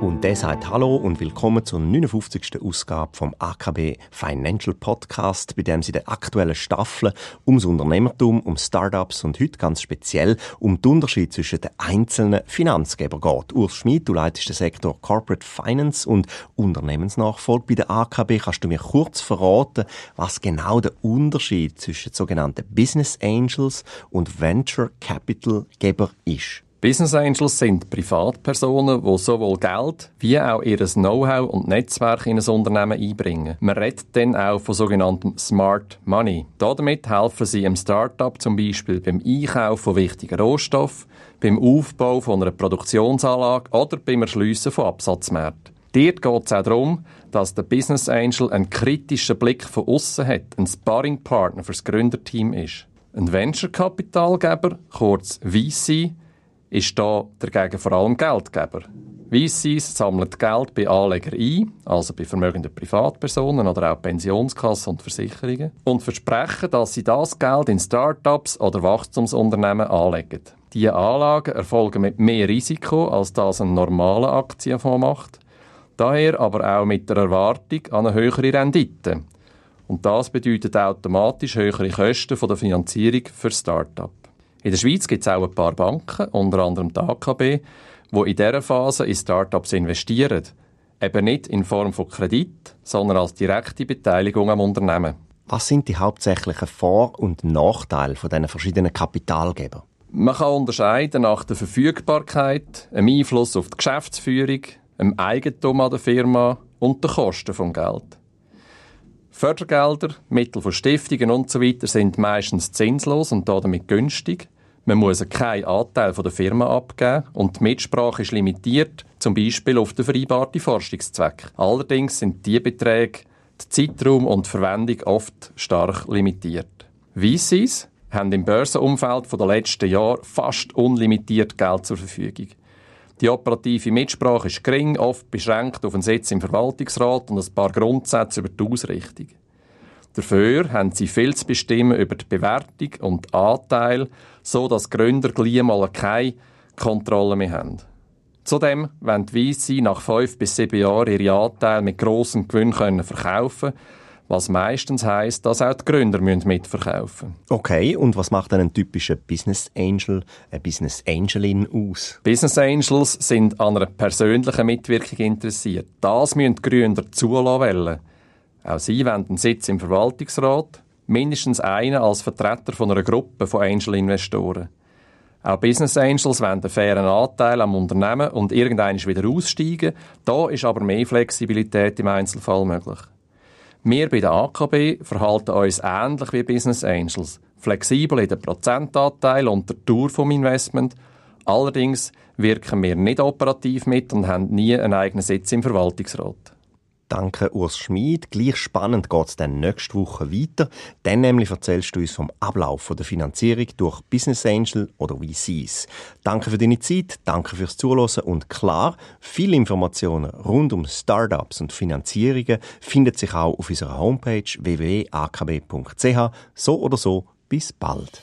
Und der sagt Hallo und willkommen zur 59. Ausgabe vom AKB Financial Podcast, bei dem sie der aktuellen Staffel ums Unternehmertum, um Startups und heute ganz speziell um den Unterschied zwischen den einzelnen Finanzgebern geht. Urs Schmid, du leitest den Sektor Corporate Finance und Unternehmensnachfolge bei der AKB. Kannst du mir kurz verraten, was genau der Unterschied zwischen sogenannten Business Angels und Venture Capital Geber ist? Business Angels sind Privatpersonen, die sowohl Geld wie auch ihr Know-how und Netzwerk in ein Unternehmen einbringen. Man redet dann auch von sogenanntem Smart Money. Damit helfen sie einem Startup zum Beispiel beim Einkauf von wichtigen Rohstoffen, beim Aufbau von einer Produktionsanlage oder beim Erschliessen von Absatzmärkten. Dort geht es auch darum, dass der Business Angel einen kritischen Blick von außen hat, ein Sparringpartner für das Gründerteam ist. Ein Venture-Kapitalgeber, kurz VC, ist da dagegen vor allem Geldgeber. VCs sammeln Geld bei Anlegern ein, also bei vermögenden Privatpersonen oder auch Pensionskassen und Versicherungen, und versprechen, dass sie das Geld in Startups oder Wachstumsunternehmen anlegen. Diese Anlagen erfolgen mit mehr Risiko, als das ein normaler Aktienfonds macht, daher aber auch mit der Erwartung an eine höhere Rendite. Und das bedeutet automatisch höhere Kosten von der Finanzierung für Startups. In der Schweiz gibt es auch ein paar Banken, unter anderem die AKB, die in dieser Phase in Startups investieren. Eben nicht in Form von Kredit, sondern als direkte Beteiligung am Unternehmen. Was sind die hauptsächlichen Vor- und Nachteile von diesen verschiedenen Kapitalgebern? Man kann unterscheiden nach der Verfügbarkeit, dem Einfluss auf die Geschäftsführung, dem Eigentum an der Firma und den Kosten vom Geld. Fördergelder, Mittel von Stiftungen usw. So sind meistens zinslos und damit günstig. Man muss keinen Anteil der Firma abgeben und die Mitsprache ist limitiert, zum Beispiel auf den vereinbarten Forschungszweck. Allerdings sind die Beträge, der Zeitraum und die Verwendung oft stark limitiert. VCs haben im Börsenumfeld der letzten Jahre fast unlimitiert Geld zur Verfügung. Die operative Mitsprache ist gering, oft beschränkt auf einen Sitz im Verwaltungsrat und ein paar Grundsätze über die Ausrichtung. Dafür haben sie viel zu bestimmen über die Bewertung und Anteil, so dass Gründer gleich mal keine Kontrolle mehr haben. Zudem wollen die VC nach fünf bis sieben Jahren ihre Anteile mit grossem Gewinn können verkaufen was meistens heißt, dass auch die Gründer mitverkaufen müssen. Okay, und was macht ein typischer Business Angel, eine Business Angelin aus? Business Angels sind an einer persönlichen Mitwirkung interessiert. Das müssen die Gründer zulassen auch sie wollen einen Sitz im Verwaltungsrat, mindestens einen als Vertreter von einer Gruppe von Angel-Investoren. Auch Business Angels wollen einen fairen Anteil am Unternehmen und irgendwann wieder aussteigen. Da ist aber mehr Flexibilität im Einzelfall möglich. Wir bei der AKB verhalten uns ähnlich wie Business Angels. Flexibel in den Prozentanteil und der Tour vom Investment. Allerdings wirken wir nicht operativ mit und haben nie einen eigenen Sitz im Verwaltungsrat. Danke, Urs Schmid. Gleich spannend geht es dann nächste Woche weiter. Dann nämlich erzählst du uns vom Ablauf der Finanzierung durch Business Angel oder VCs. Danke für deine Zeit, danke fürs Zuhören und klar, viele Informationen rund um Startups und Finanzierungen finden sich auch auf unserer Homepage www.akb.ch. So oder so, bis bald.